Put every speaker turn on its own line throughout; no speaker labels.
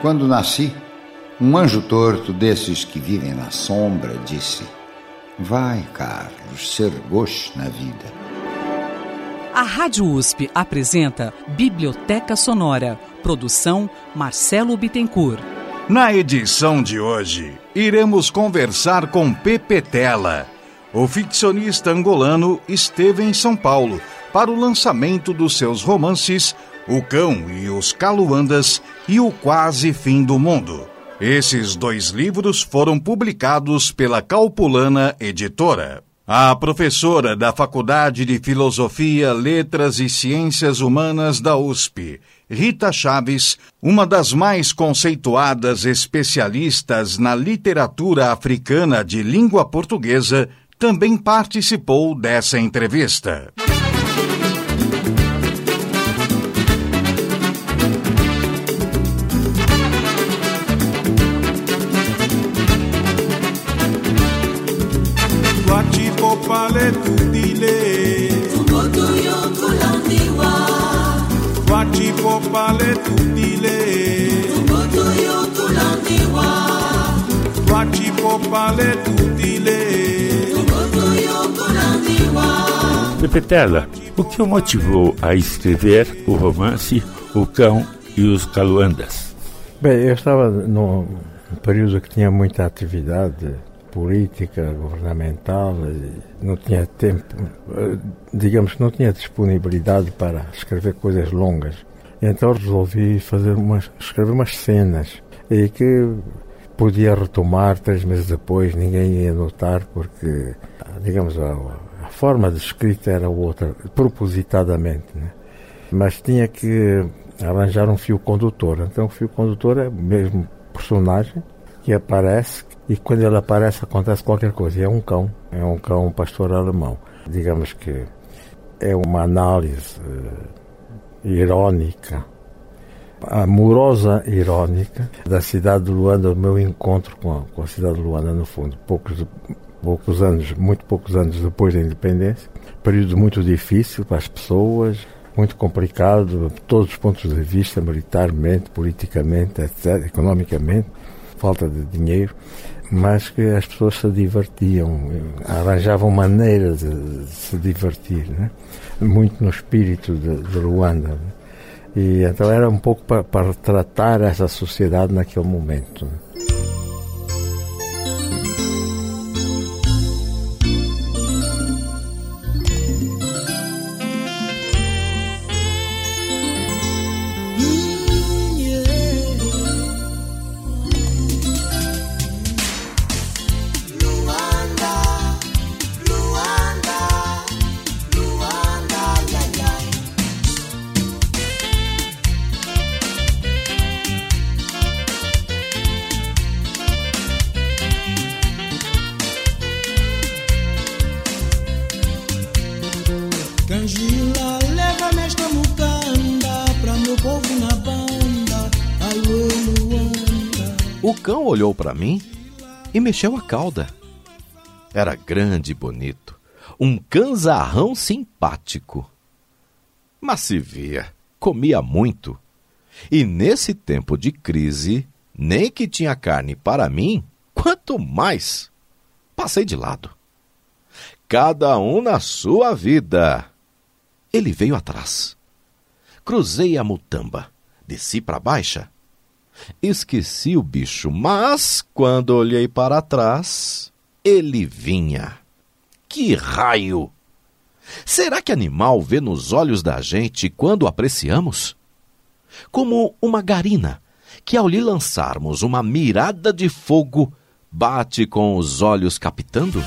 Quando nasci, um anjo torto desses que vivem na sombra disse: Vai, Carlos, ser gosto na vida.
A Rádio USP apresenta Biblioteca Sonora. Produção Marcelo Bittencourt.
Na edição de hoje, iremos conversar com Pepe Tela. O ficcionista angolano esteve em São Paulo para o lançamento dos seus romances O Cão e os Caluandas e O Quase Fim do Mundo. Esses dois livros foram publicados pela Calpulana Editora. A professora da Faculdade de Filosofia, Letras e Ciências Humanas da USP, Rita Chaves, uma das mais conceituadas especialistas na literatura africana de língua portuguesa, também participou dessa entrevista.
Pale tutile
Tukutu yokulandiwa
Wachipo pale tutile
Tukutu yokulandiwa
Pepetela, o que o motivou a escrever o romance O Cão e os Caluandas?
Bem, eu estava num período que tinha muita atividade política, governamental, não tinha tempo, eh, digamos que não tinha disponibilidade para escrever coisas longas. Então resolvi fazer umas, escrever umas cenas e que podia retomar três meses depois, ninguém ia notar porque, digamos, a, a forma de escrita era outra, propositadamente, né? mas tinha que arranjar um fio condutor. Então o fio condutor é o mesmo personagem que aparece e quando ele aparece acontece qualquer coisa. É um cão, é um cão pastor alemão. Digamos que é uma análise irónica, amorosa irónica da cidade de Luanda, do meu encontro com a, com a cidade de Luanda, no fundo. Poucos, poucos anos, muito poucos anos depois da independência. Período muito difícil para as pessoas, muito complicado, todos os pontos de vista, militarmente, politicamente, etc., economicamente, falta de dinheiro mas que as pessoas se divertiam, arranjavam maneiras de, se divertir, né? muito no espírito de, de Luanda. Né? E então era um pouco para, retratar essa sociedade naquele momento. Né?
Olhou para mim e mexeu a cauda. Era grande e bonito, um canzarrão simpático. Mas se via, comia muito. E nesse tempo de crise, nem que tinha carne para mim, quanto mais. Passei de lado. Cada um na sua vida. Ele veio atrás. Cruzei a mutamba, desci para baixa Esqueci o bicho, mas quando olhei para trás, ele vinha. Que raio! Será que animal vê nos olhos da gente quando apreciamos? Como uma garina, que ao lhe lançarmos uma mirada de fogo, bate com os olhos captando?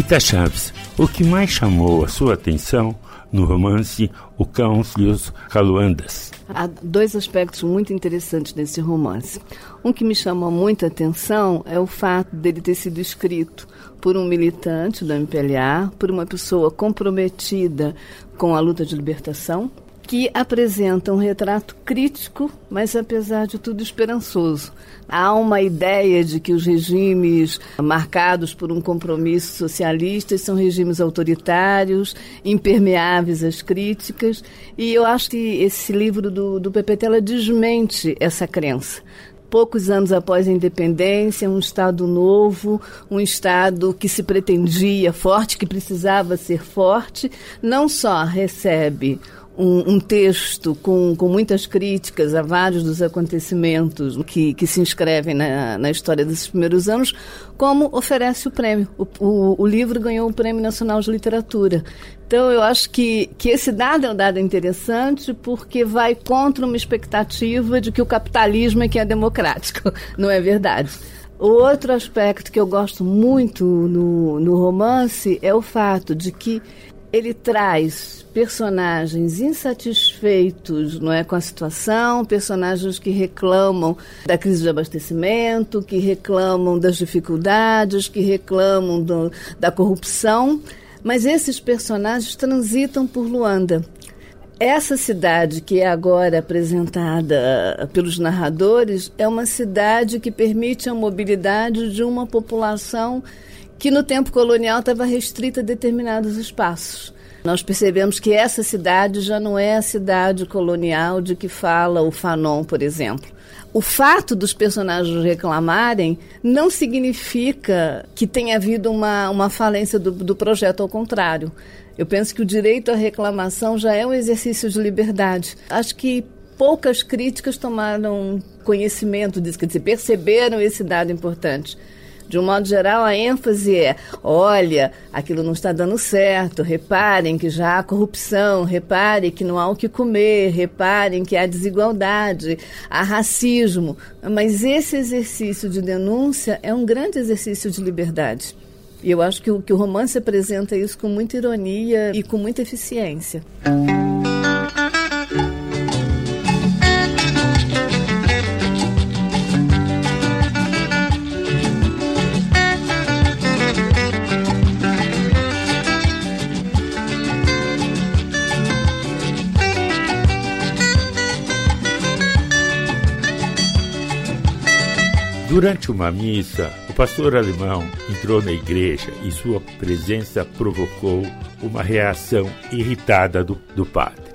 Rita Chaves, o que mais chamou a sua atenção no romance O Cão e os Caluandas.
Há dois aspectos muito interessantes nesse romance. Um que me chama muita atenção é o fato dele ter sido escrito por um militante do MPLA, por uma pessoa comprometida com a luta de libertação, que apresenta um retrato crítico, mas apesar de tudo esperançoso. Há uma ideia de que os regimes marcados por um compromisso socialista são regimes autoritários, impermeáveis às críticas, e eu acho que esse livro do, do Pepe desmente essa crença poucos anos após a independência, um Estado novo, um Estado que se pretendia forte, que precisava ser forte, não só recebe um, um, texto com, com muitas críticas a vários dos acontecimentos que, que se inscrevem na, na história desses primeiros anos, como oferece o prêmio. O, o, o, livro ganhou o Prêmio Nacional de Literatura. Então, eu acho que, que esse dado é um dado interessante porque vai contra uma expectativa de que o capitalismo é que é democrático. Não é verdade. Outro aspecto que eu gosto muito no, no romance é o fato de que ele traz personagens insatisfeitos não é, com a situação, personagens que reclamam da crise de abastecimento, que reclamam das dificuldades, que reclamam do, da corrupção, mas esses personagens transitam por Luanda. Essa cidade que é agora apresentada pelos narradores é uma cidade que permite a mobilidade de uma população que no tempo colonial estava restrita a determinados espaços. Nós percebemos que essa cidade já não é a cidade colonial de que fala o Fanon, por exemplo. O fato dos personagens reclamarem não significa que tenha havido uma, uma falência do, do projeto, ao contrário. Eu penso que o direito à reclamação já é um exercício de liberdade. Acho que poucas críticas tomaram conhecimento disso, quer dizer, perceberam esse dado importante. De um modo geral, a ênfase é: olha, aquilo não está dando certo, reparem que já há corrupção, reparem que não há o que comer, reparem que há desigualdade, há racismo. Mas esse exercício de denúncia é um grande exercício de liberdade. E eu acho que o, que o romance apresenta isso com muita ironia e com muita eficiência.
Durante uma missa, o pastor alemão entrou na igreja e sua presença provocou uma reação irritada do, do padre.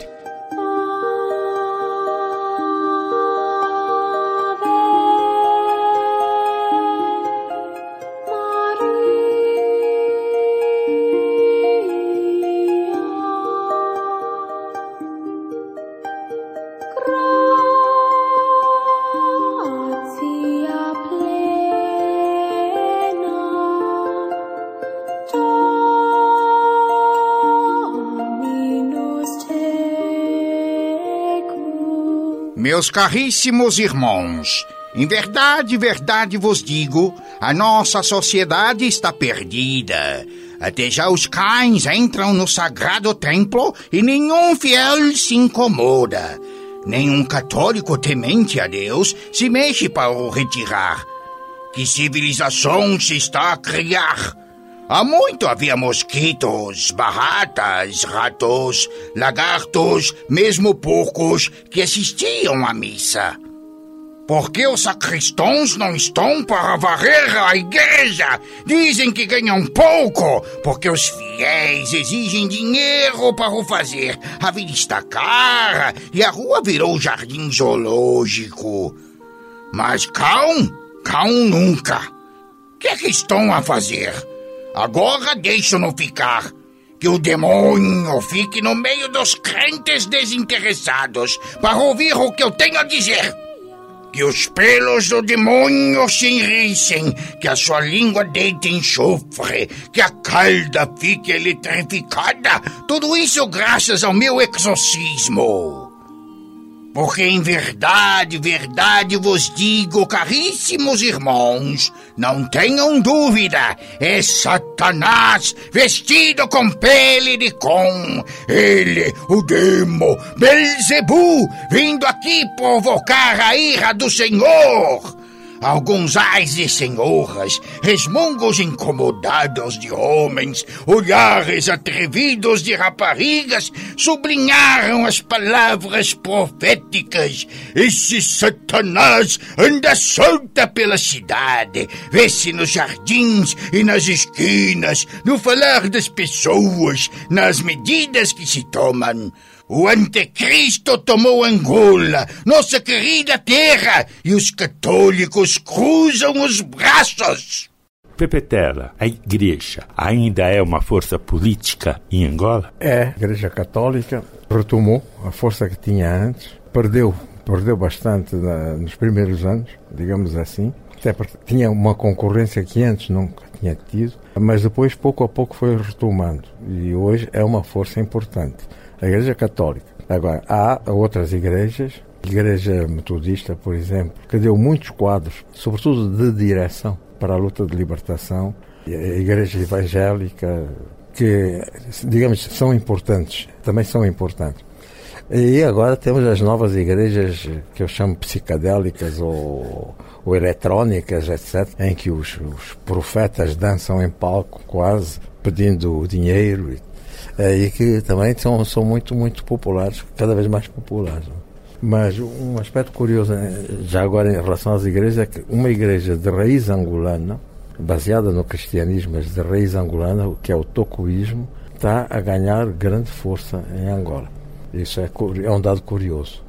Meus caríssimos irmãos, em verdade, verdade vos digo, a nossa sociedade está perdida. Até já os cães entram no sagrado templo e nenhum fiel se incomoda. Nenhum católico temente a Deus se mexe para o retirar. Que civilização se está a criar? Há muito havia mosquitos, baratas, ratos, lagartos, mesmo porcos que assistiam à missa. Por que os sacristãos não estão para varrer a igreja? Dizem que ganham pouco, porque os fiéis exigem dinheiro para o fazer. A vida está cara e a rua virou jardim zoológico. Mas cão, cão nunca. O que é que estão a fazer? Agora deixo-no ficar. Que o demônio fique no meio dos crentes desinteressados para ouvir o que eu tenho a dizer. Que os pelos do demônio se enricem, que a sua língua deite enxofre, que a calda fique eletrificada. Tudo isso graças ao meu exorcismo. Porque em verdade, verdade vos digo, caríssimos irmãos, não tenham dúvida, é Satanás vestido com pele de com. Ele, o demo, Belzebu, vindo aqui provocar a ira do Senhor. Alguns ais de senhoras, resmungos incomodados de homens, olhares atrevidos de raparigas, sublinharam as palavras proféticas. Esse Satanás anda solta pela cidade, vê-se nos jardins e nas esquinas, no falar das pessoas, nas medidas que se tomam. O anticristo tomou Angola, nossa querida terra, e os católicos cruzam os braços.
Pepetela, a igreja ainda é uma força política em Angola?
É, a Igreja Católica retomou a força que tinha antes, perdeu, perdeu bastante na, nos primeiros anos, digamos assim, até porque tinha uma concorrência que antes nunca tinha tido, mas depois pouco a pouco foi retomando e hoje é uma força importante a Igreja Católica. Agora, há outras igrejas, a Igreja Metodista, por exemplo, que deu muitos quadros, sobretudo de direção para a luta de libertação, a Igreja Evangélica, que, digamos, são importantes, também são importantes. E agora temos as novas igrejas que eu chamo psicadélicas ou, ou etc., em que os, os profetas dançam em palco quase, pedindo dinheiro é, e que também são, são muito, muito populares, cada vez mais populares. Mas um aspecto curioso, né, já agora em relação às igrejas, é que uma igreja de raiz angolana, baseada no cristianismo, mas de raiz angolana, que é o tocoísmo, está a ganhar grande força em Angola. Isso é, é um dado curioso.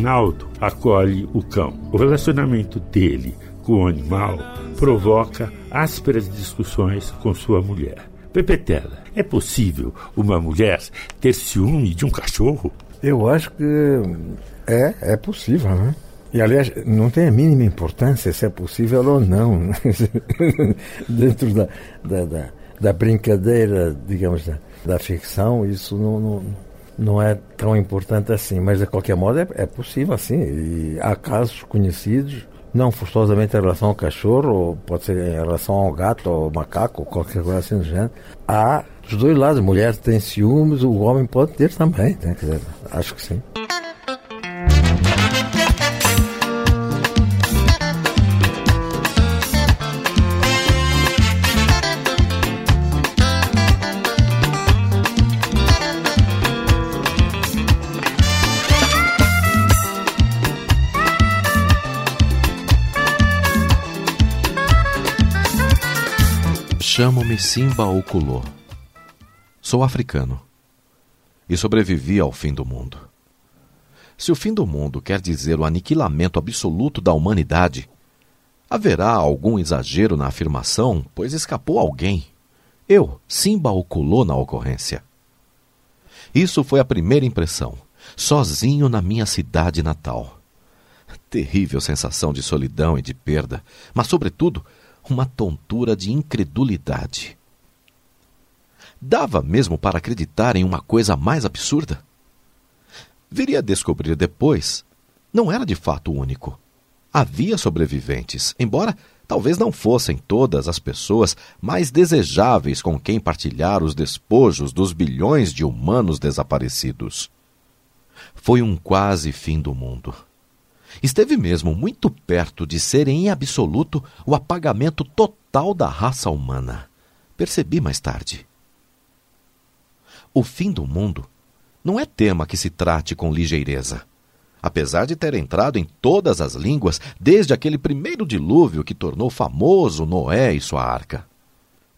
Arnaldo acolhe o cão. O relacionamento dele com o animal provoca ásperas discussões com sua mulher. Pepetela, é possível uma mulher ter ciúme de um cachorro?
Eu acho que é, é possível, né? E, aliás, não tem a mínima importância se é possível ou não. Dentro da, da, da, da, brincadeira, digamos, da, da ficção, isso não, não, não, é tão importante assim. Mas, de qualquer modo, é, é possível, assim. E há casos conhecidos, não forçosamente em relação ao cachorro, ou pode ser em relação ao gato, ou macaco, ou qualquer coisa assim do gênero. Há dos dois lados. Mulheres têm ciúmes, o homem pode ter também. Né? Dizer, acho que sim.
Chamo-me Simba Okulô. Sou africano e sobrevivi ao fim do mundo. Se o fim do mundo quer dizer o aniquilamento absoluto da humanidade, haverá algum exagero na afirmação, pois escapou alguém. Eu, Simba Okulô, na ocorrência. Isso foi a primeira impressão, sozinho na minha cidade natal. Terrível sensação de solidão e de perda, mas, sobretudo, uma tontura de incredulidade. Dava mesmo para acreditar em uma coisa mais absurda? Viria a descobrir depois. Não era de fato único. Havia sobreviventes, embora talvez não fossem todas as pessoas mais desejáveis com quem partilhar os despojos dos bilhões de humanos desaparecidos. Foi um quase fim do mundo. Esteve mesmo muito perto de ser em absoluto o apagamento total da raça humana. Percebi mais tarde. O fim do mundo não é tema que se trate com ligeireza. Apesar de ter entrado em todas as línguas desde aquele primeiro dilúvio que tornou famoso Noé e sua arca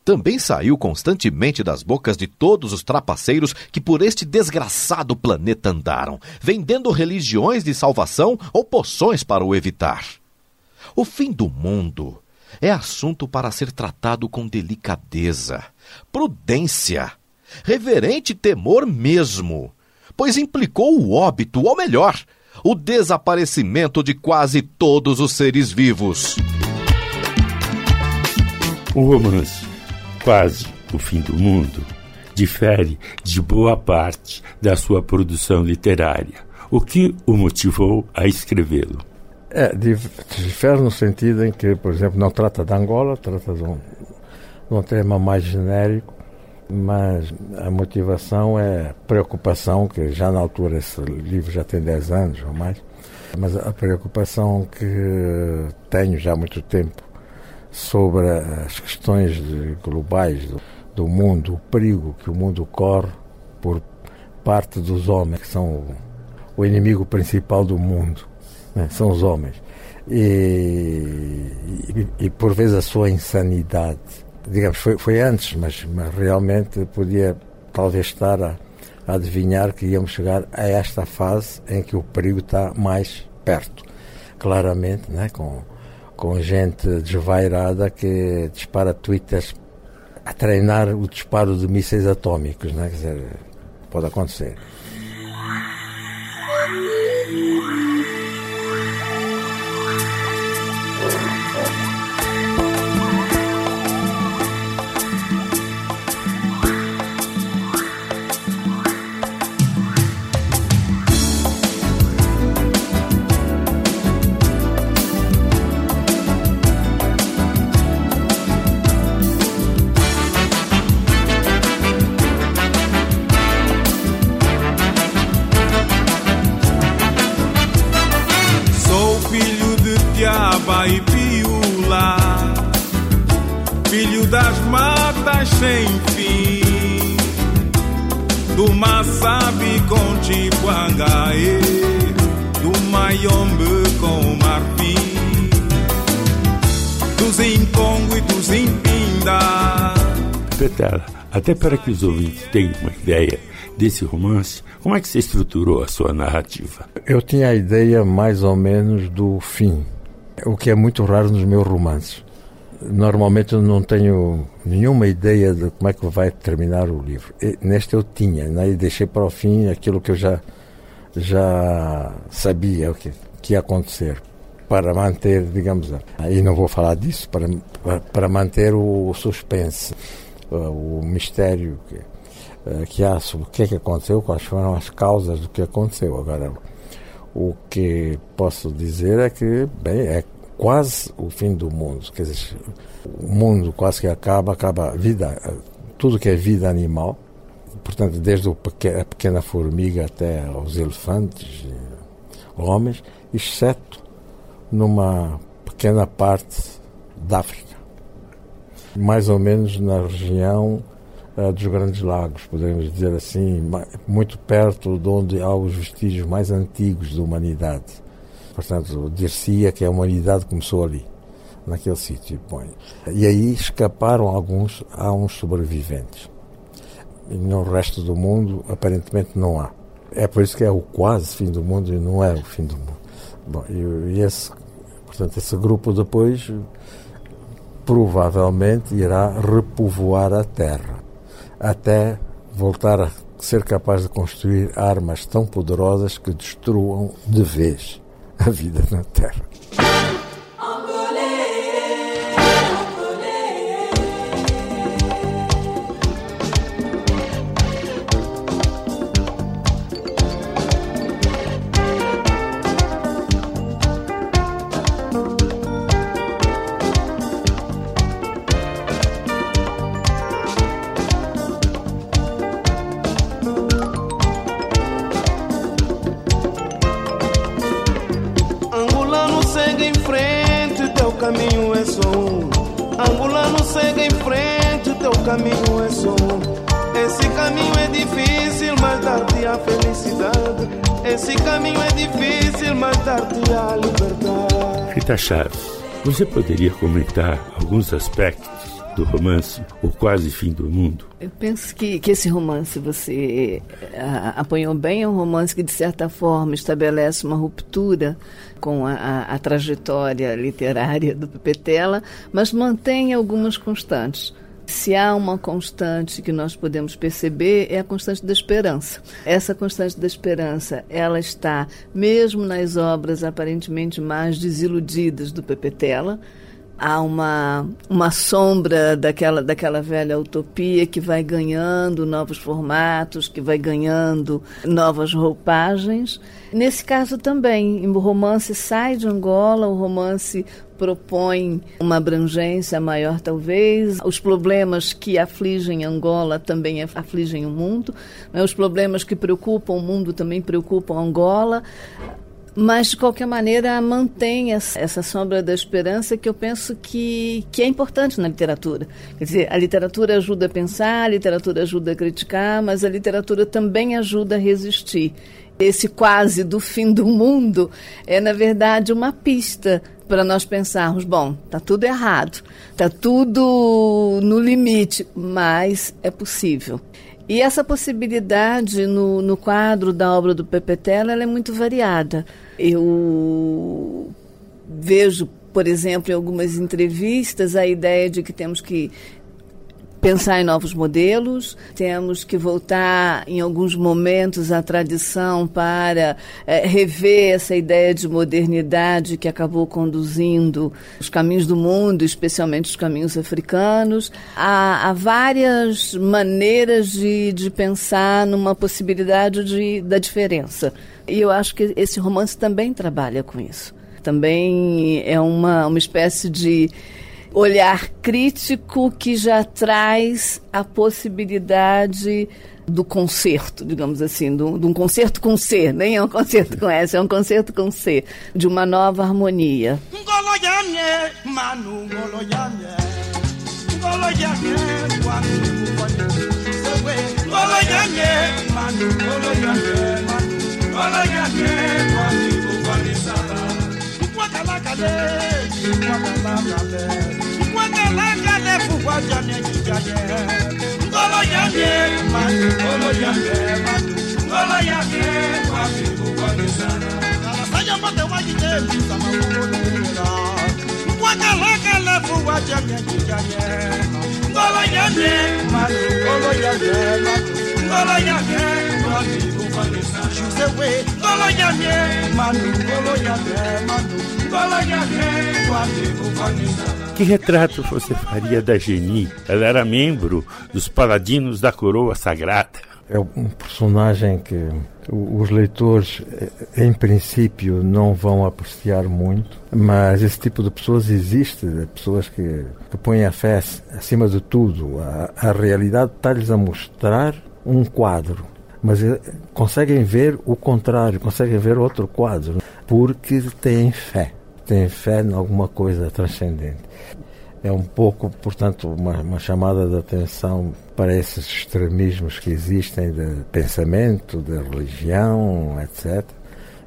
também saiu constantemente das bocas de todos os trapaceiros que por este desgraçado planeta andaram, vendendo religiões de salvação ou poções para o evitar. O fim do mundo é assunto para ser tratado com delicadeza, prudência, reverente temor mesmo, pois implicou o óbito, ou melhor, o desaparecimento de quase todos os seres vivos.
O romance, quase o fim do mundo, difere de boa parte da sua produção literária. O que o motivou a escrevê-lo?
É, difere no sentido em que, por exemplo, não trata de Angola, trata de um, de um tema mais genérico, mas a motivação é preocupação, que já na altura esse livro já tem 10 anos ou mais, mas a preocupação que tenho já há muito tempo sobre as questões globais do, do mundo, o perigo que o mundo corre por parte dos homens, que são o inimigo principal do mundo, né? são os homens. E, e, e, por vezes a sua insanidade. Digamos, foi, foi antes, mas, mas realmente podia talvez estar a, a adivinhar que íamos chegar a esta fase em que o perigo está mais perto. Claramente, né? com, com gente desvairada que dispara twitters a treinar o disparo de mísseis atômicos, né? Quer dizer, pode acontecer.
Até para que os ouvintes tenham uma ideia desse romance, como é que você estruturou a sua narrativa?
Eu tinha a ideia mais ou menos do fim, o que é muito raro nos meus romances. Normalmente eu não tenho nenhuma ideia de como é que vai terminar o livro. E neste eu tinha, né? e deixei para o fim aquilo que eu já, já sabia o que, que ia acontecer para manter, digamos, aí não vou falar disso, para, para manter o suspense. Uh, o mistério que, uh, que há sobre o que é que aconteceu, quais foram as causas do que aconteceu. Agora, o que posso dizer é que, bem, é quase o fim do mundo. Quer dizer, o mundo quase que acaba, acaba a vida, tudo que é vida animal, portanto, desde a pequena formiga até aos elefantes, homens, exceto numa pequena parte da África mais ou menos na região uh, dos Grandes Lagos, podemos dizer assim, muito perto de onde há os vestígios mais antigos da humanidade. Portanto, dir-se-ia que a humanidade começou ali, naquele sítio. Bom, e aí escaparam alguns, há uns sobreviventes. E no resto do mundo, aparentemente, não há. É por isso que é o quase fim do mundo e não é o fim do mundo. Bom, e esse, portanto, esse grupo depois provavelmente irá repovoar a Terra, até voltar a ser capaz de construir armas tão poderosas que destruam de vez a vida na Terra.
Rita Chaves, você poderia comentar alguns aspectos do romance O Quase Fim do Mundo?
Eu penso que, que esse romance você a, apanhou bem, é um romance que, de certa forma, estabelece uma ruptura com a, a, a trajetória literária do Petela, mas mantém algumas constantes Se há uma constante que nós podemos perceber, é a constante da esperança. Essa constante da esperança, ela está mesmo nas obras aparentemente mais desiludidas do Pepetela, há uma, uma sombra daquela, daquela velha utopia que vai ganhando novos formatos, que vai ganhando novas roupagens. Nesse caso também, o romance sai de Angola, o romance propõe uma abrangência maior, talvez. Os problemas que afligem Angola também afligem o mundo. Né? Os problemas que preocupam o mundo também preocupam Angola mas de qualquer maneira mantém essa sombra da esperança que eu penso que, que é importante na literatura. Quer dizer, a literatura ajuda a pensar, a literatura ajuda a criticar, mas a literatura também ajuda a resistir. Esse quase do fim do mundo é, na verdade, uma pista para nós pensarmos: bom, está tudo errado, está tudo no limite, mas é possível. E essa possibilidade no, no quadro da obra do Pepetela ela é muito variada. Eu vejo, por exemplo, em algumas entrevistas, a ideia de que temos que pensar em novos modelos, temos que voltar em alguns momentos à tradição para é, rever essa ideia de modernidade que acabou conduzindo os caminhos do mundo, especialmente os caminhos africanos. Há, há várias maneiras de, de pensar numa possibilidade de, da diferença. E eu acho que esse romance também trabalha com isso. Também é uma, uma espécie de olhar crítico que já traz a possibilidade do concerto, digamos assim, de um concerto com C, nem é um concerto com S, é um concerto com C, de uma nova harmonia.
Ngolo ya ye, ngolo ya ye, ngolo ya ye, ngolo ya.
Que retrato você faria da Geni? Ela era membro dos Paladinos da Coroa Sagrada.
É um personagem que os leitores, em princípio, não vão apreciar muito, mas esse tipo de pessoas existe, pessoas que, que põem a fé acima de tudo. A, a realidade está-lhes a mostrar um quadro, mas conseguem ver o contrário, conseguem ver outro quadro, porque têm fé têm fé em alguma coisa transcendente. É um pouco, portanto, uma, uma, chamada de atenção para esses extremismos que existem de pensamento, de religião, etc.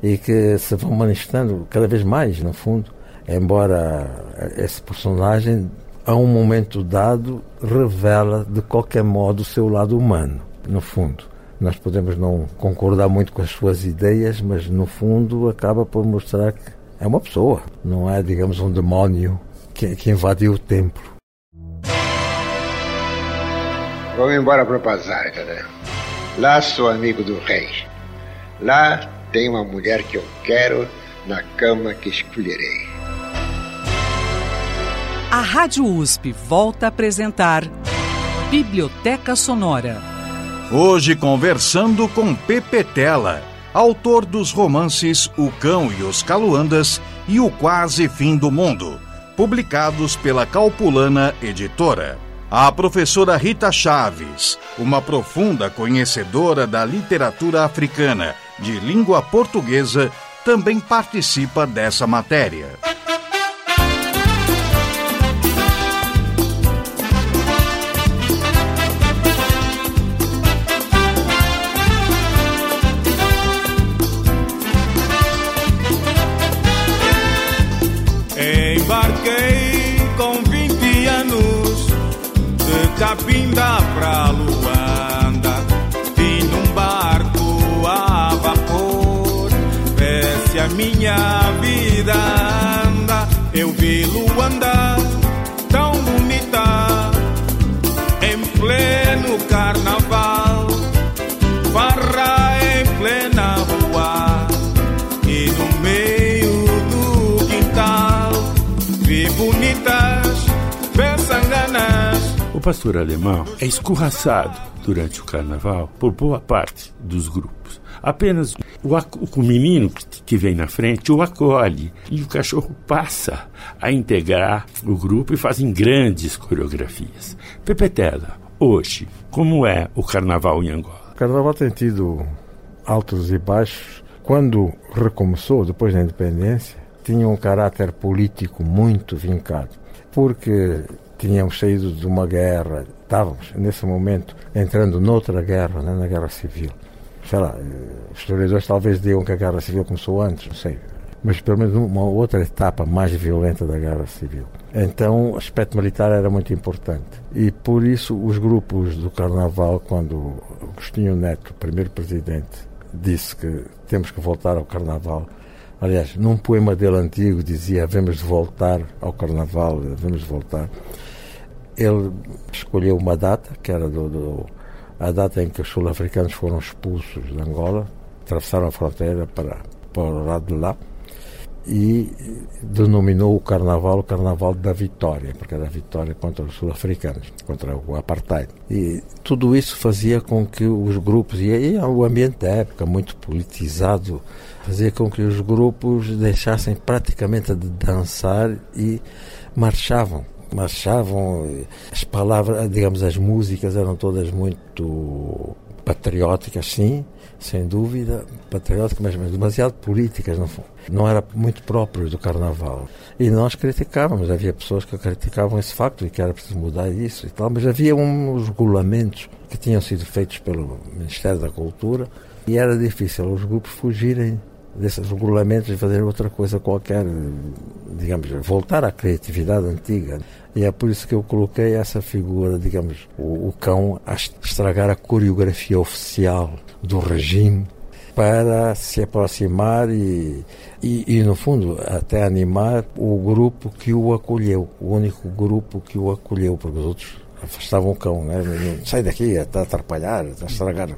E que se vão manifestando cada vez mais, no fundo. Embora esse personagem, a um momento dado, revela de qualquer modo o seu lado humano, no fundo. Nós podemos não concordar muito com as suas ideias, mas no fundo acaba por mostrar que é uma pessoa, não é, digamos, um demónio que, que invadiu o templo.
Vamos embora para o bazar, galera. Lá sou amigo do rei. Lá tem uma mulher que eu quero na cama que escolherei.
A Rádio USP volta a apresentar Biblioteca Sonora.
Hoje conversando com Pepe Tela autor dos romances O Cão e os Caluandas e O Quase Fim do Mundo, publicados pela Calpulana Editora. A professora Rita Chaves, uma profunda conhecedora da literatura africana de língua portuguesa, também participa dessa matéria.
Pastor alemão é escorraçado durante o carnaval por boa parte dos grupos. Apenas o, o menino que vem na frente o acolhe e o cachorro passa a integrar o grupo e fazem grandes coreografias. Pepetela, hoje, como é o carnaval em Angola?
O carnaval tem tido altos e baixos. Quando recomeçou, depois da independência, tinha um caráter político muito vincado, porque tínhamos saído de uma guerra, estávamos nesse momento entrando noutra guerra, né, na guerra civil. Sei lá, os historiadores talvez digam que a guerra civil começou antes, não sei, mas pelo menos uma outra etapa mais violenta da guerra civil. Então o aspecto militar era muito importante. E por isso os grupos do Carnaval, quando Agostinho Neto, primeiro presidente, disse que temos que voltar ao Carnaval, aliás, num poema dele antigo dizia vamos voltar ao Carnaval, vamos voltar. Ele escolheu uma data, que era do, do a data em que os sul-africanos foram expulsos de Angola, atravessaram a fronteira para, para o lado de lá, e denominou o carnaval o Carnaval da Vitória, porque era a vitória contra os sul-africanos, contra o apartheid. E tudo isso fazia com que os grupos, e aí o ambiente da época, muito politizado, fazia com que os grupos deixassem praticamente de dançar e marchavam marchavam, as palavras, digamos, as músicas eram todas muito patrióticas, sim, sem dúvida, patrióticas, mas demasiado políticas, não, não era muito próprio do carnaval. E nós criticávamos, havia pessoas que criticavam esse facto e que era preciso mudar isso e tal, mas havia uns regulamentos que tinham sido feitos pelo Ministério da Cultura e era difícil os grupos fugirem desses regulamentos e fazer outra coisa qualquer, digamos, voltar à criatividade antiga. E é por isso que eu coloquei essa figura, digamos, o, o cão a estragar a coreografia oficial do regime para se aproximar e, e, e, no fundo, até animar o grupo que o acolheu, o único grupo que o acolheu, porque os outros afastavam o cão, né? sai daqui, está a atrapalhar, está a estragar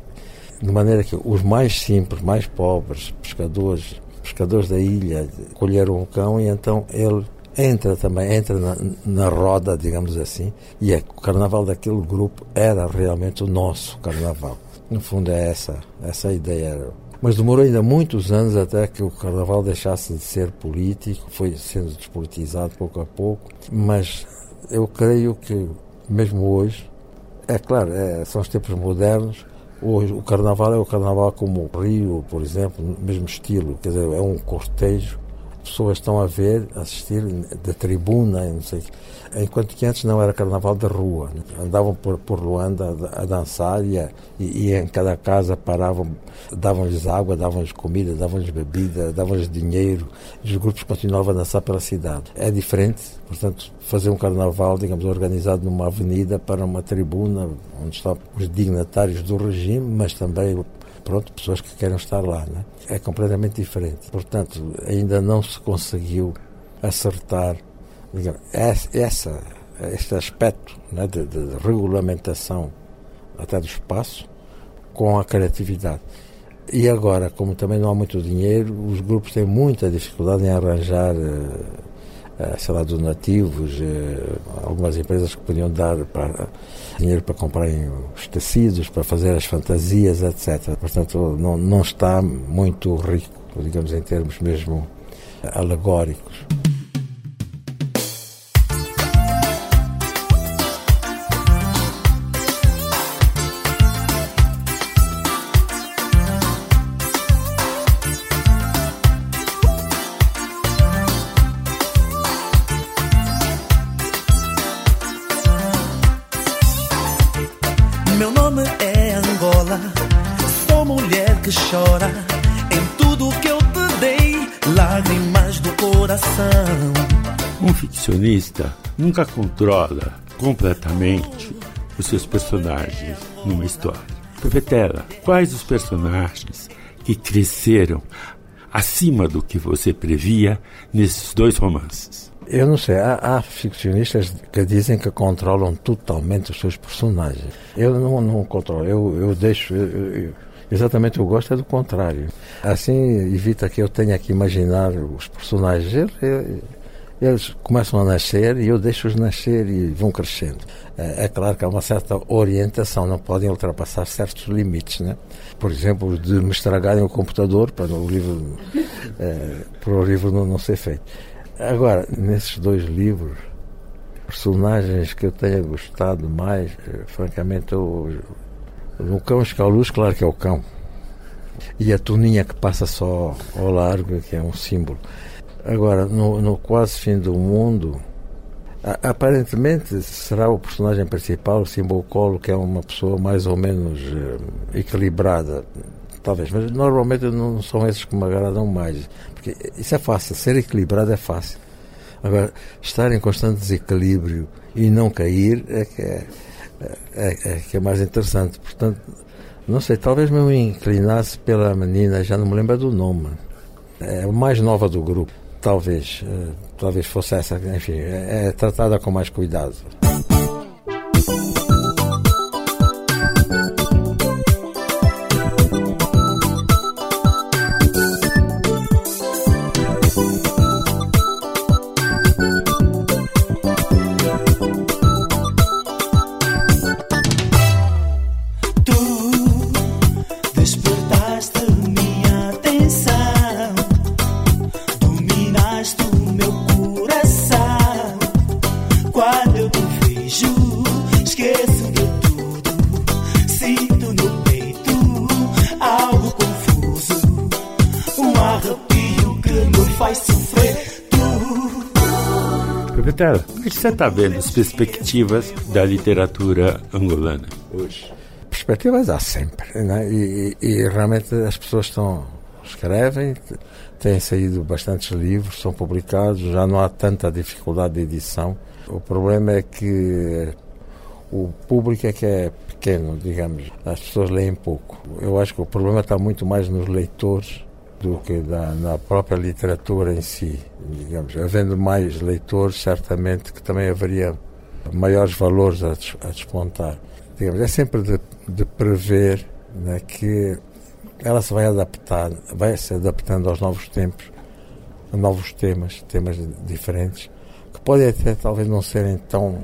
de maneira que os mais simples, mais pobres, pescadores, pescadores da ilha, colheram o cão e então ele entra também, entra na, na roda, digamos assim, e é, o carnaval daquele grupo era realmente o nosso carnaval. No fundo é essa, essa ideia. Mas demorou ainda muitos anos até que o carnaval deixasse de ser político, foi sendo despolitizado pouco a pouco, mas eu creio que mesmo hoje, é claro, é, são os tempos modernos, Hoje o carnaval é o carnaval como o Rio, por exemplo, mesmo estilo, quer dizer, é um cortejo pessoas estão a ver, a assistir da tribuna, não sei. Enquanto que antes não era carnaval de rua. Né? Andavam por, por Luanda a, a dançar e, a, e, e, em cada casa paravam, davam-lhes água, davam-lhes comida, davam-lhes bebida, davam-lhes dinheiro. E os grupos continuavam a dançar pela cidade. É diferente, portanto, fazer um carnaval, digamos, organizado numa avenida para uma tribuna onde estão os dignatários do regime, mas também pronto, pessoas que querem estar lá. Né? É completamente diferente. Portanto, ainda não se conseguiu acertar digamos, essa, este aspecto né, de, de regulamentação até do espaço com a criatividade. E agora, como também não há muito dinheiro, os grupos têm muita dificuldade em arranjar eh, sei lá, donativos, eh, algumas empresas que podiam dar para, dinheiro para comprarem os tecidos, para fazer as fantasias, etc. Portanto, não, não está muito rico, digamos, em termos mesmo alegóricos.
Nunca controla completamente os seus personagens numa história. Pepetela, quais os personagens que cresceram acima do que você previa nesses dois romances?
Eu não sei, há, há, ficcionistas que dizem que controlam totalmente os seus personagens. Eu não, não controlo, eu, eu deixo. Eu, eu, exatamente, eu gosto é do contrário. Assim evita que eu tenha que imaginar os personagens. Eu, eles começam a nascer e eu deixo-os nascer e vão crescendo. É, é claro que há uma certa orientação, não podem ultrapassar certos limites, né? Por exemplo, de me estragarem o computador para o livro, é, para o livro não, não ser feito. Agora, nesses dois livros, personagens que eu tenha gostado mais, eh, francamente, o, o Cão Escaluz, claro que é o cão. E a Toninha que passa só ao largo, que é um símbolo. Agora, no, no quase fim do mundo, aparentemente será o personagem principal, o símbolo Colo, que é uma pessoa mais ou menos uh, equilibrada, talvez, mas normalmente não são esses que me agradam mais, porque isso é fácil, ser equilibrado é fácil. Agora, estar em constante desequilíbrio e não cair é que é, é, é, que é mais interessante. Portanto, não sei, talvez me inclinasse pela menina, já não me lembro do nome. É a mais nova do grupo talvez, eh, talvez fosse essa, enfim, é, é tratada com mais cuidado.
Você está vendo as perspectivas da literatura angolana hoje?
Perspectivas há sempre, né? e, e, e realmente as pessoas estão escrevem, têm saído bastantes livros, são publicados, já não há tanta dificuldade de edição. O problema é que o público é que é pequeno, digamos, as pessoas leem pouco. Eu acho que o problema está muito mais nos leitores do que na, na, própria literatura em si. Digamos, havendo mais leitores, certamente que também haveria maiores valores a, a despontar. Digamos, é sempre de, de prever né, que ela se vai adaptar, vai se adaptando aos novos tempos, a novos temas, temas diferentes, que podem até talvez não serem tão,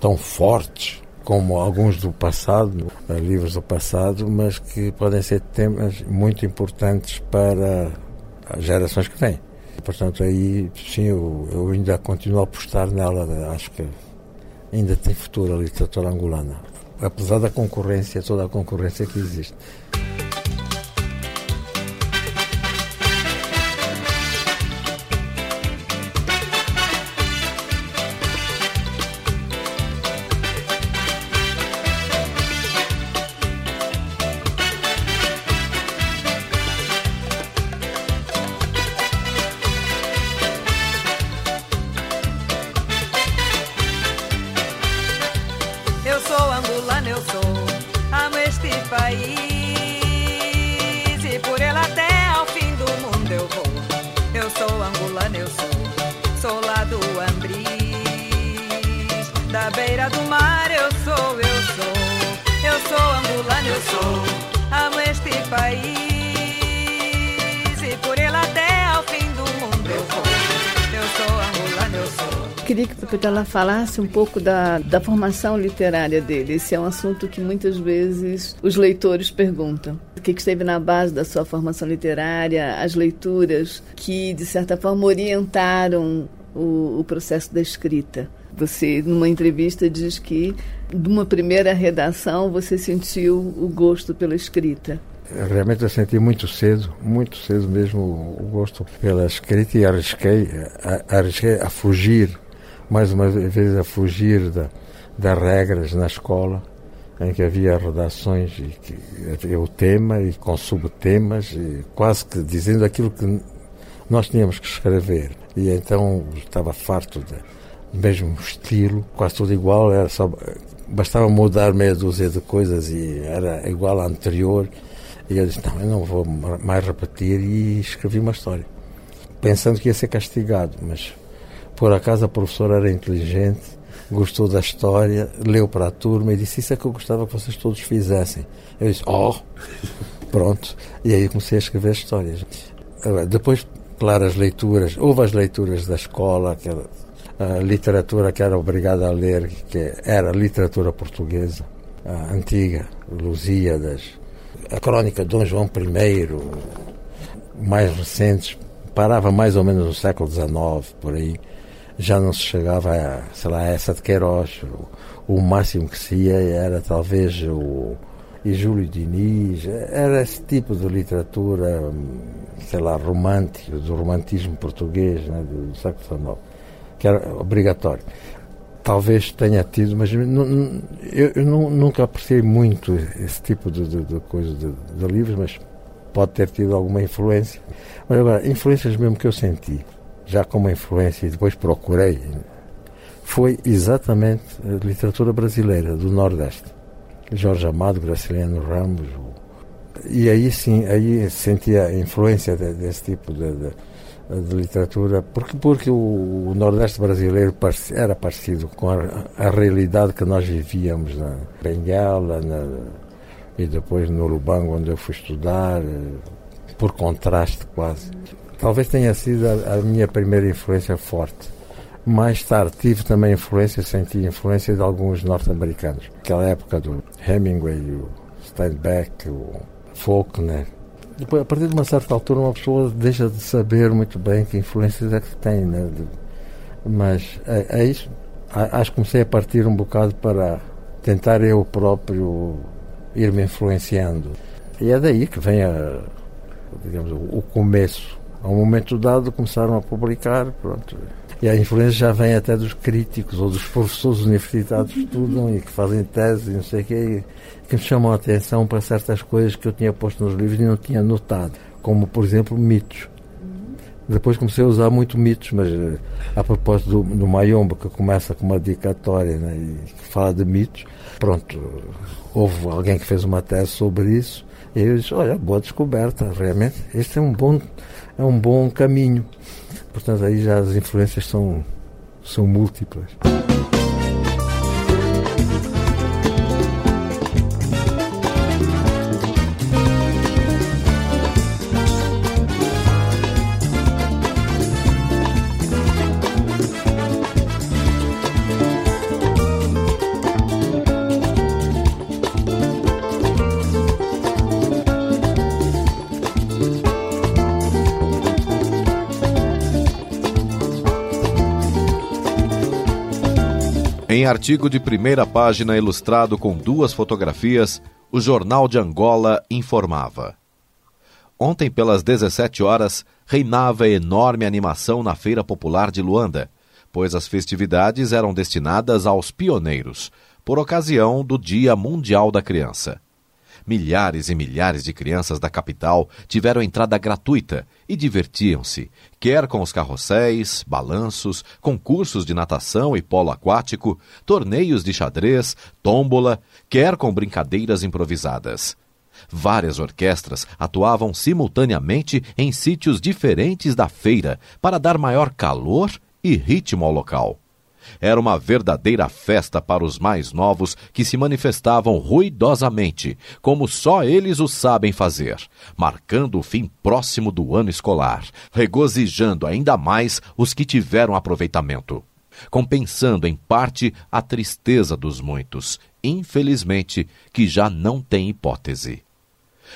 tão fortes como alguns do passado, eh, livros do passado, mas que podem ser temas muito importantes para as gerações que vêm. Portanto, aí sim, eu, eu ainda continuo a apostar nela, acho que ainda tem futuro a literatura angolana, apesar da concorrência, toda a concorrência que existe.
Queria que ela falasse um pouco da, da formação literária dele. Esse é um assunto que muitas vezes os leitores perguntam. O que, que esteve na base da sua formação literária, as leituras que, de certa forma, orientaram o, o processo da escrita. Você, numa entrevista, diz que, de uma primeira redação, você sentiu o gosto pela escrita.
Realmente eu senti muito cedo, muito cedo mesmo o gosto pela escrita e arrisquei, arrisquei a fugir mais uma vez a fugir da, das regras na escola, em que havia redações e que havia o tema e com subtemas, e quase que dizendo aquilo que nós tínhamos que escrever. E então estava farto do mesmo estilo, quase tudo igual, era só, bastava mudar meia dúzia de coisas e era igual à anterior. E eu disse: Não, eu não vou mais repetir, e escrevi uma história, pensando que ia ser castigado, mas por acaso a professora era inteligente, gostou da história, leu para a turma e disse: Isso é que eu gostava que vocês todos fizessem. Eu disse: Oh, pronto. E aí comecei a escrever histórias. Depois claro, as leituras, houve as leituras da escola, a literatura que era obrigada a ler, que era literatura portuguesa, a antiga, Lusíadas, a crónica de Dom João I, mais recentes, parava mais ou menos no século XIX, por aí. Já não se chegava a, sei lá, a essa de Queiroz. O, o máximo que se ia era talvez o e Júlio Diniz, era esse tipo de literatura, sei lá, romântica, do romantismo português, né, do século XIX, que era obrigatório. Talvez tenha tido, mas eu, eu nunca apreciei muito esse tipo de, de, de coisa de, de livros, mas pode ter tido alguma influência. Mas agora, influências mesmo que eu senti, já como influência e depois procurei, foi exatamente a literatura brasileira do Nordeste. Jorge Amado, Graciliano Ramos. E aí sim, aí sentia a influência desse tipo de, de, de, literatura, porque, porque o, Nordeste brasileiro era parecido com a, a, realidade que nós vivíamos na Benguela na, e depois no Lubango, onde eu fui estudar, eh, por contraste quase. Talvez tenha sido a, a minha primeira influência forte. Mais tarde tive também influência, senti influência de alguns norte-americanos. Aquela época do Hemingway, o Steinbeck, o Faulkner. Depois, a partir de uma certa altura, uma pessoa deixa de saber muito bem que influências é que tem, né? Mas é, é isso. Acho que comecei a partir um bocado para tentar eu próprio ir me influenciando. E é daí que vem a, digamos, o começo. A um momento dado começaram a publicar, pronto. E a influência já vem até dos críticos ou dos professores universitários que estudam e que fazem tese e não sei o quê, que me chamam a atenção para certas coisas que eu tinha posto nos livros e não tinha notado, como, por exemplo, mitos. Depois comecei a usar muito mitos, mas eh, a propósito do, do Mayomba, que começa com uma dedicatória né, e que fala de mitos, pronto, houve alguém que fez uma tese sobre isso e eu disse, olha, boa descoberta, realmente, este é um bom, é um bom caminho. Portanto, aí já as influências são, são múltiplas.
Artigo de primeira página ilustrado com duas fotografias, o Jornal de Angola informava. Ontem, pelas 17 horas, reinava enorme animação na Feira Popular de Luanda, pois as festividades eram destinadas aos pioneiros, por ocasião do Dia Mundial da Criança milhares e milhares de crianças da capital tiveram entrada gratuita e divertiam-se, quer com os carrosséis, balanços, concursos de natação e polo aquático, torneios de xadrez, tômbola, quer com brincadeiras improvisadas. Várias orquestras atuavam simultaneamente em sítios diferentes da feira para dar maior calor e ritmo ao local. Era uma verdadeira festa para os mais novos que se manifestavam ruidosamente, como só eles o sabem fazer, marcando o fim próximo do ano escolar, regozijando ainda mais os que tiveram aproveitamento, compensando em parte a tristeza dos muitos, infelizmente, que já não têm hipótese.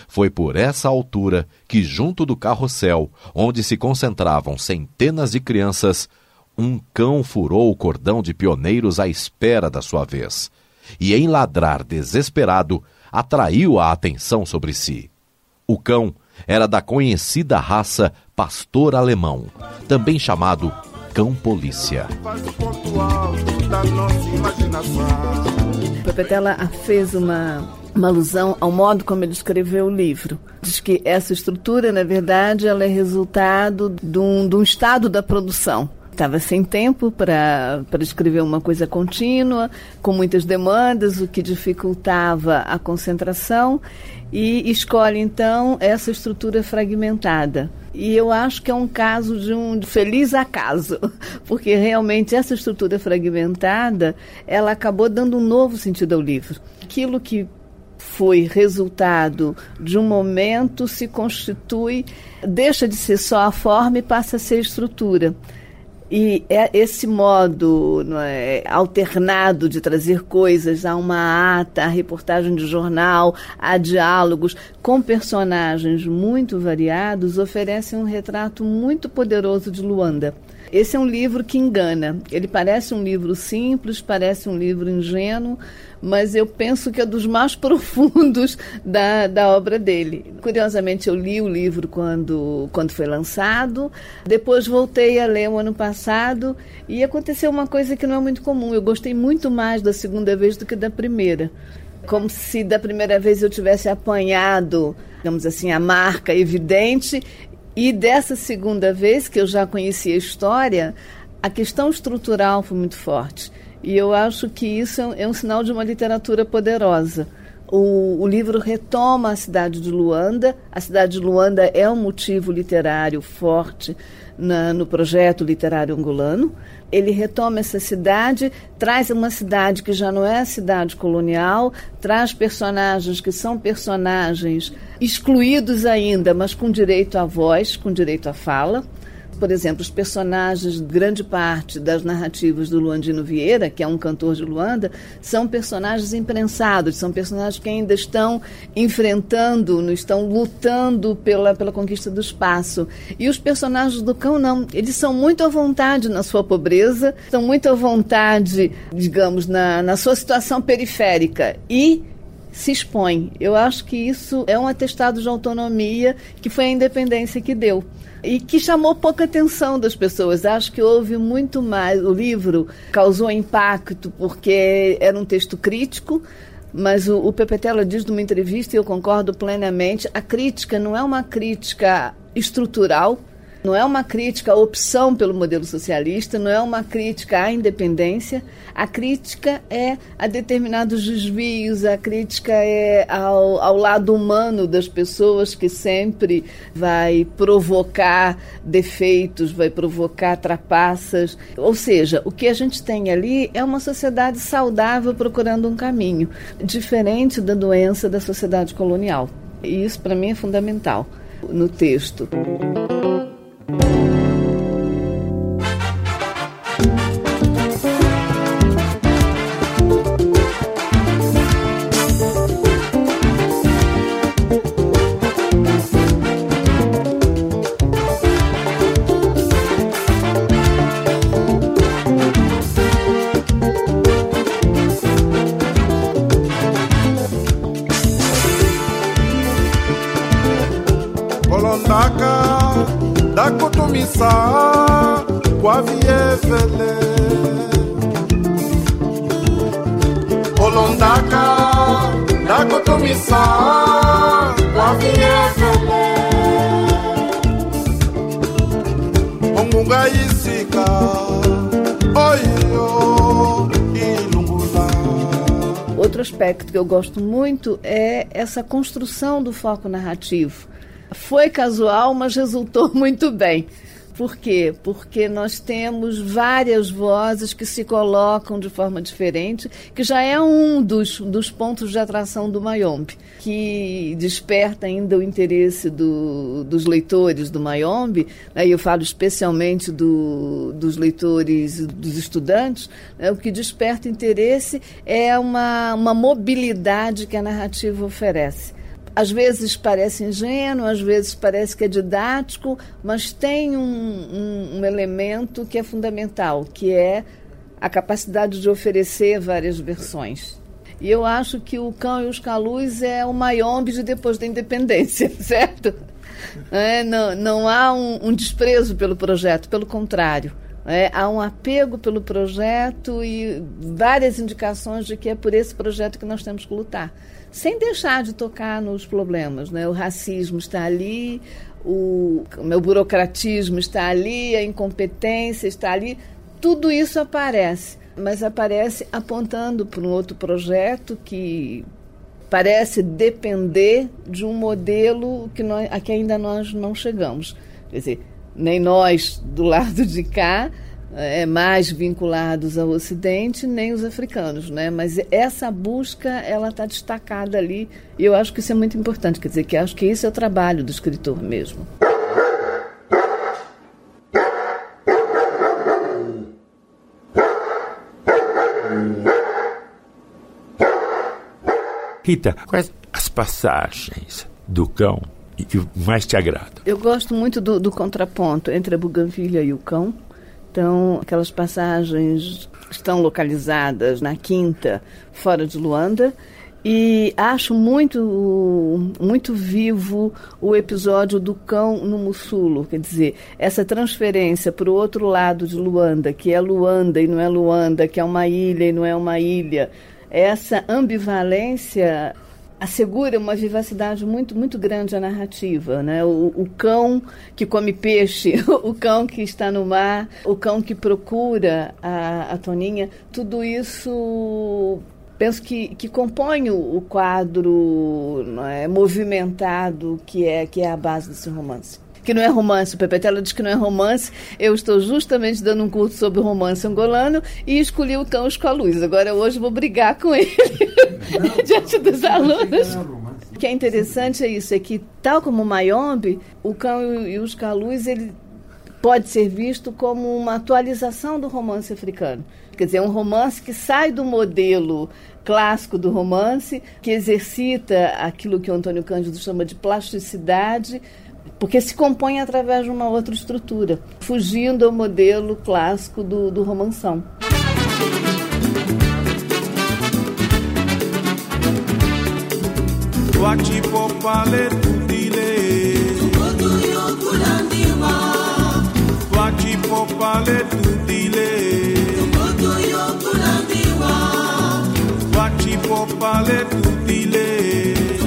Foi por essa altura que, junto do carrossel, onde se concentravam centenas de crianças, um cão furou o cordão de pioneiros à espera da sua vez, e em ladrar desesperado, atraiu a atenção sobre si. O cão era da conhecida raça pastor alemão, também chamado cão-polícia.
Pepetela fez uma, uma alusão ao modo como ele escreveu o livro. Diz que essa estrutura, na verdade, ela é resultado de um, de um estado da produção estava sem tempo para escrever uma coisa contínua, com muitas demandas, o que dificultava a concentração, e escolhe então essa estrutura fragmentada. E eu acho que é um caso de um feliz acaso, porque realmente essa estrutura fragmentada, ela acabou dando um novo sentido ao livro. Aquilo que foi resultado de um momento se constitui, deixa de ser só a forma e passa a ser estrutura. E é esse modo é, alternado de trazer coisas a uma ata, a reportagem de jornal, a diálogos com personagens muito variados oferece um retrato muito poderoso de Luanda. Esse é um livro que engana. Ele parece um livro simples, parece um livro ingênuo, mas eu penso que é dos mais profundos da, da obra dele. Curiosamente, eu li o livro quando, quando foi lançado, depois voltei a ler o ano passado e aconteceu uma coisa que não é muito comum. Eu gostei muito mais da segunda vez do que da primeira como se da primeira vez eu tivesse apanhado, digamos assim, a marca evidente e dessa segunda vez, que eu já conhecia a história, a questão estrutural foi muito forte. E eu acho que isso é um é sinal de uma literatura poderosa. O, o, livro retoma a cidade de Luanda. A cidade de Luanda é um motivo literário forte na, no projeto literário angolano. Ele retoma essa cidade, traz uma cidade que já não é a cidade colonial, traz personagens que são personagens excluídos ainda, mas com direito à voz, com direito à fala. Por exemplo, os personagens, grande parte das narrativas do Luandino Vieira, que é um cantor de Luanda, são personagens imprensados, são personagens que ainda estão enfrentando, estão lutando pela, pela conquista do espaço. E os personagens do cão, não. Eles são muito à vontade na sua pobreza, estão muito à vontade, digamos, na, na sua situação periférica. E se expõe. Eu acho que isso é um atestado de autonomia que foi a independência que deu e que chamou pouca atenção das pessoas. Acho que houve muito mais. O livro causou impacto porque era um texto crítico, mas o, o Pepetela diz numa entrevista, e eu concordo plenamente, a crítica não é uma crítica estrutural, não é uma crítica à opção pelo modelo socialista, não é uma crítica à independência. A crítica é a determinados desvios, a crítica é ao, ao lado humano das pessoas que sempre vai provocar defeitos, vai provocar trapaças. Ou seja, o que a gente tem ali é uma sociedade saudável procurando um caminho, diferente da doença da sociedade colonial. E isso, para mim, é fundamental no texto. Outro que eu gosto muito é essa construção do foco narrativo. Foi casual, mas resultou muito bem. Por quê? Porque nós temos várias vozes que se colocam de forma diferente, que já é um dos, dos pontos de atração do Mayombe, que desperta ainda o interesse do, dos leitores do Mayombe, né, eu falo especialmente do, dos leitores, dos estudantes, né, o que desperta interesse é uma, uma mobilidade que a narrativa oferece às vezes parece ingênuo, às vezes parece que é didático, mas tem um, um, um elemento que é fundamental, que é a capacidade de oferecer várias versões. E eu acho que o Cão e os Calus é o Mayombe de depois da independência, certo? É, não, não há um, um, desprezo pelo projeto, pelo contrário. É, há um apego pelo projeto e várias indicações de que é por esse projeto que nós temos que lutar sem deixar de tocar nos problemas. Né? O racismo está ali, o, meu burocratismo está ali, a incompetência está ali, tudo isso aparece, mas aparece apontando para um outro projeto que parece depender de um modelo que nós, a que ainda nós não chegamos. Quer dizer, nem nós do lado de cá, é, mais vinculados ao Ocidente, nem os africanos, né? Mas essa busca, ela está destacada ali, e eu acho que isso é muito importante, quer dizer, que acho que isso é o trabalho do escritor mesmo.
Rita, quais as passagens do cão que mais te agradam?
Eu gosto muito do, do contraponto entre a buganvilha e o cão. Então, aquelas passagens estão localizadas na quinta, fora de Luanda. E acho muito, muito vivo o episódio do cão no Mussulo. Quer dizer, essa transferência para o outro lado de Luanda, que é Luanda e não é Luanda, que é uma ilha e não é uma ilha. Essa ambivalência assegura uma vivacidade muito, muito grande à narrativa. Né? O, o, cão que come peixe, o cão que está no mar, o cão que procura a, a Toninha, tudo isso penso que, que compõe o, quadro é, movimentado que é, que é a base desse romance que não é romance. O Pepe Tela diz que não é romance. Eu estou justamente dando um curso sobre romance angolano e escolhi o Cão com a Luz. Agora hoje vou brigar com ele diante dos alunos. O que é interessante é isso, é que tal como o Mayombe, o Cão e os Calus, ele pode ser visto como uma atualização do romance africano. Quer dizer, é um romance que sai do modelo clássico do romance, que exercita aquilo que o Antônio Cândido chama de plasticidade, porque se compõe através de uma outra estrutura, fugindo ao modelo clássico do, do romanção.
Toate popoarele Totul e o culandiva Toate popoarele tândile Totul e o culandiva Toate popoarele tândile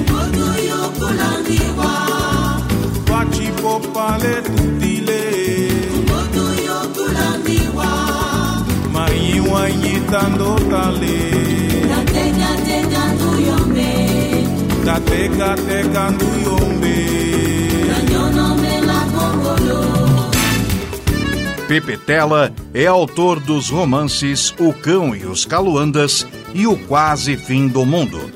Totul e o culandiva Toate popoarele tândile Totul e o culandiva Mai oaie tandotale
Pepe Tela é autor dos romances O Cão e os Caluandas e O Quase Fim do Mundo.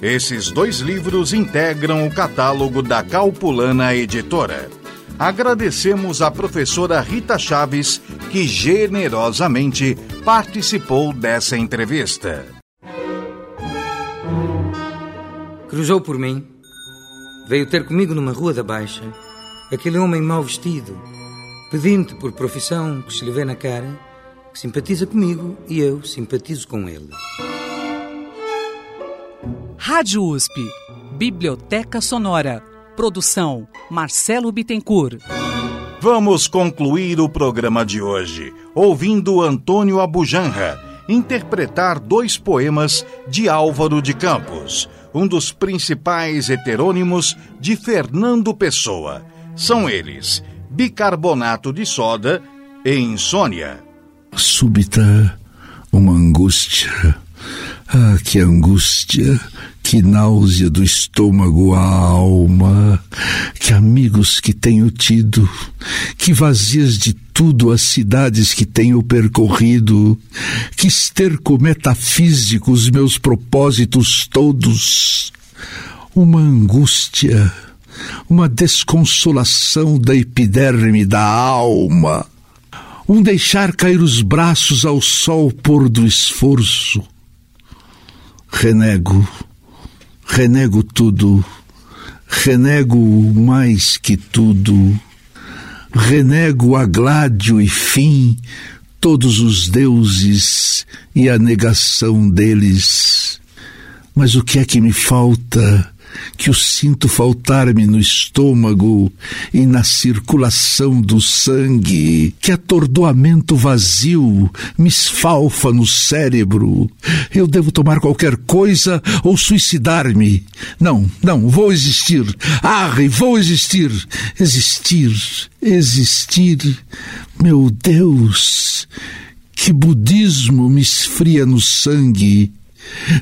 Esses dois livros integram o catálogo da Calpulana Editora agradecemos à professora Rita Chaves, que generosamente participou dessa entrevista.
Cruzou por mim, veio ter comigo numa rua da Baixa, aquele homem mal vestido, pedinte por profissão que se lhe vê na cara, que simpatiza comigo e eu simpatizo com ele.
Rádio USP, Biblioteca Sonora. Produção Marcelo Bittencourt.
Vamos concluir o programa de hoje ouvindo Antônio Abujanra interpretar dois poemas de Álvaro de Campos, um dos principais heterônimos de Fernando Pessoa. São eles Bicarbonato de Soda e Insônia.
Súbita uma angústia. Ah, que angústia! Que náusea do estômago à alma, que amigos que tenho tido, que vazias de tudo as cidades que tenho percorrido, que esterco metafísico os meus propósitos todos. Uma angústia, uma desconsolação da epiderme da alma, um deixar cair os braços ao sol pôr do esforço. Renego renego tudo, renego mais que tudo, renego a gládio e fim, todos os deuses e a negação deles. Mas o que é que me falta? Que eu sinto faltar-me no estômago e na circulação do sangue, que atordoamento vazio me esfalfa no cérebro. Eu devo tomar qualquer coisa ou suicidar-me. Não, não, vou existir. Arre, vou existir. Existir, existir. Meu Deus, que budismo me esfria no sangue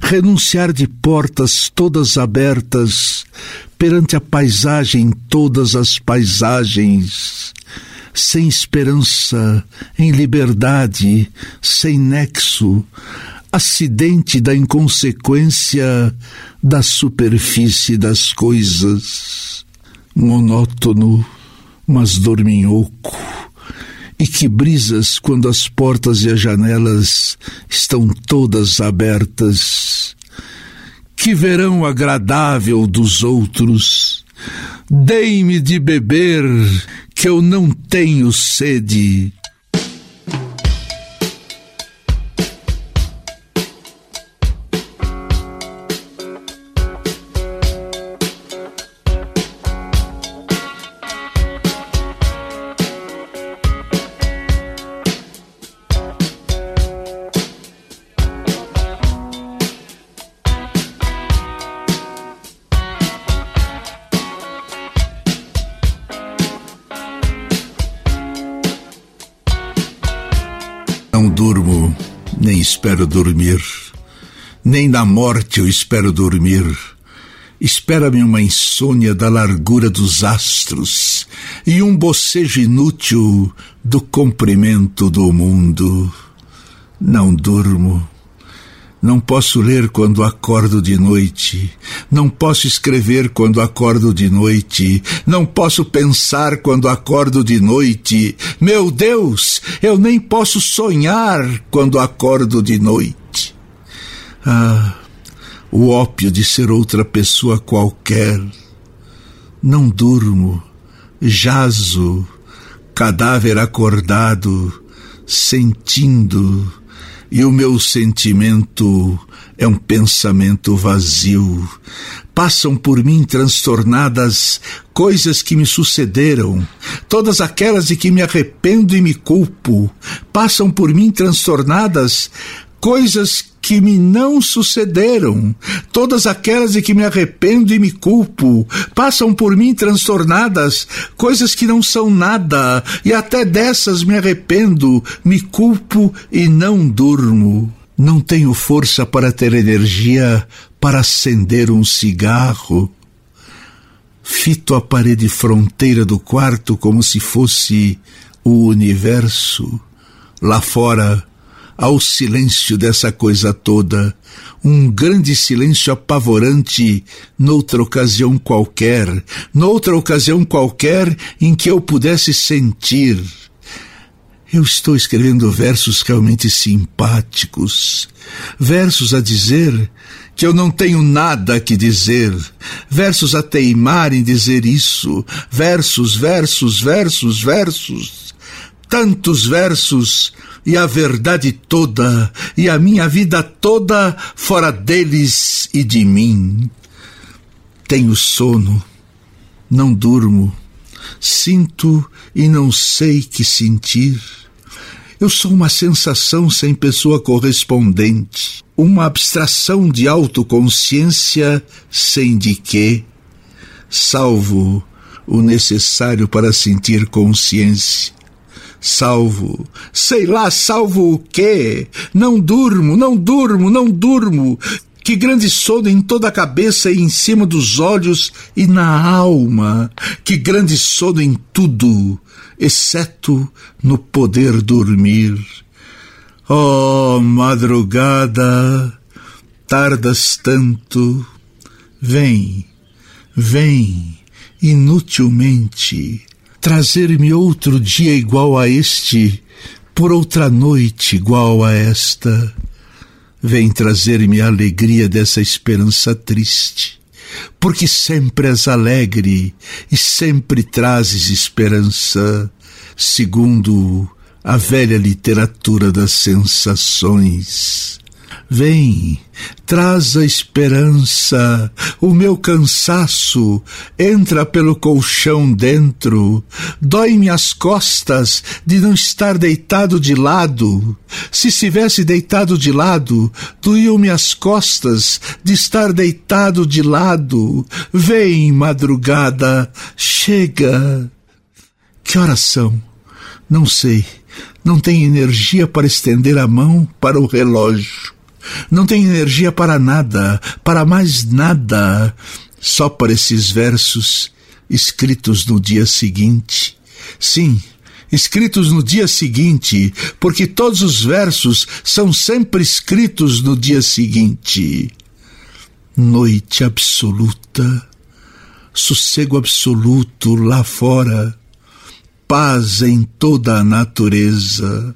renunciar de portas todas abertas perante a paisagem, todas as paisagens, sem esperança, em liberdade, sem nexo, acidente da inconsequência da superfície das coisas, monótono, mas dorminhoco, e que brisas quando as portas e as janelas estão todas abertas. Que verão agradável dos outros. Dei-me de beber, que eu não tenho sede. Espero dormir, nem na morte eu espero dormir. Espera-me uma insônia da largura dos astros e um bocejo inútil do comprimento do mundo. Não durmo não posso ler quando acordo de noite. Não posso escrever quando acordo de noite. Não posso pensar quando acordo de noite. Meu Deus, eu nem posso sonhar quando acordo de noite. Ah, o ópio de ser outra pessoa qualquer. Não durmo, jazo, cadáver acordado, sentindo e o meu sentimento é um pensamento vazio. Passam por mim transtornadas coisas que me sucederam, todas aquelas de que me arrependo e me culpo. Passam por mim transtornadas coisas que me não sucederam, todas aquelas de que me arrependo e me culpo, passam por mim transtornadas, coisas que não são nada, e até dessas me arrependo, me culpo e não durmo. Não tenho força para ter energia para acender um cigarro. Fito a parede fronteira do quarto como se fosse o universo. Lá fora, ao silêncio dessa coisa toda, um grande silêncio apavorante noutra ocasião qualquer, noutra ocasião qualquer em que eu pudesse sentir. Eu estou escrevendo versos realmente simpáticos, versos a dizer que eu não tenho nada que dizer, versos a teimar em dizer isso, versos, versos, versos, versos, tantos versos e a verdade toda, e a minha vida toda fora deles e de mim. Tenho sono, não durmo, sinto e não sei que sentir. Eu sou uma sensação sem pessoa correspondente, uma abstração de autoconsciência sem de quê, salvo o necessário para sentir consciência salvo. Sei lá, salvo o quê? Não durmo, não durmo, não durmo. Que grande sono em toda a cabeça e em cima dos olhos e na alma. Que grande sono em tudo, exceto no poder dormir. Oh, madrugada, tardas tanto. Vem, vem, inutilmente trazer-me outro dia igual a este, por outra noite igual a esta. Vem trazer-me a alegria dessa esperança triste, porque sempre és alegre e sempre trazes esperança, segundo a velha literatura das sensações. Vem, traz a esperança, o meu cansaço entra pelo colchão dentro, dói-me as costas de não estar deitado de lado. Se estivesse deitado de lado, doíam-me as costas de estar deitado de lado. Vem, madrugada, chega. Que horas são? Não sei. Não tenho energia para estender a mão para o relógio. Não tenho energia para nada, para mais nada, só para esses versos escritos no dia seguinte. Sim, escritos no dia seguinte, porque todos os versos são sempre escritos no dia seguinte. Noite absoluta, sossego absoluto lá fora, paz em toda a natureza.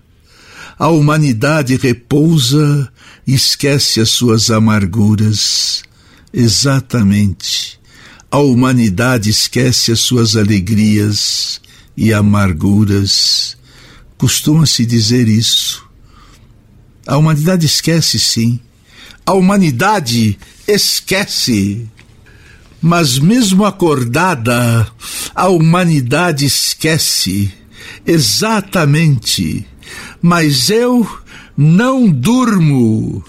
A humanidade repousa esquece as suas amarguras. Exatamente. A humanidade esquece as suas alegrias e amarguras. Costuma-se dizer isso. A humanidade esquece, sim. A humanidade esquece. Mas mesmo acordada, a humanidade esquece. Exatamente. Mas eu não durmo.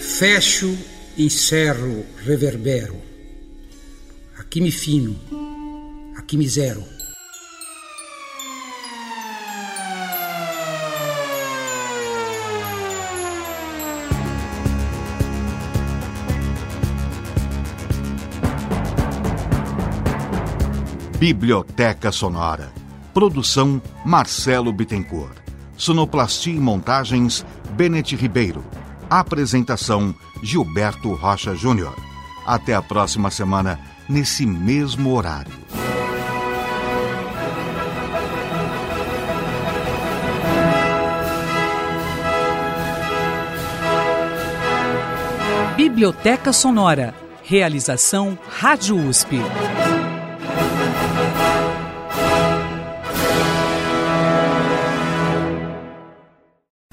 Fecho, encerro, reverbero. Aqui me fino, aqui me zero.
Biblioteca Sonora. Produção Marcelo Bittencourt. Sonoplastia e montagens Bennett Ribeiro. Apresentação Gilberto Rocha Júnior. Até a próxima semana, nesse mesmo horário.
Biblioteca Sonora. Realização Rádio USP.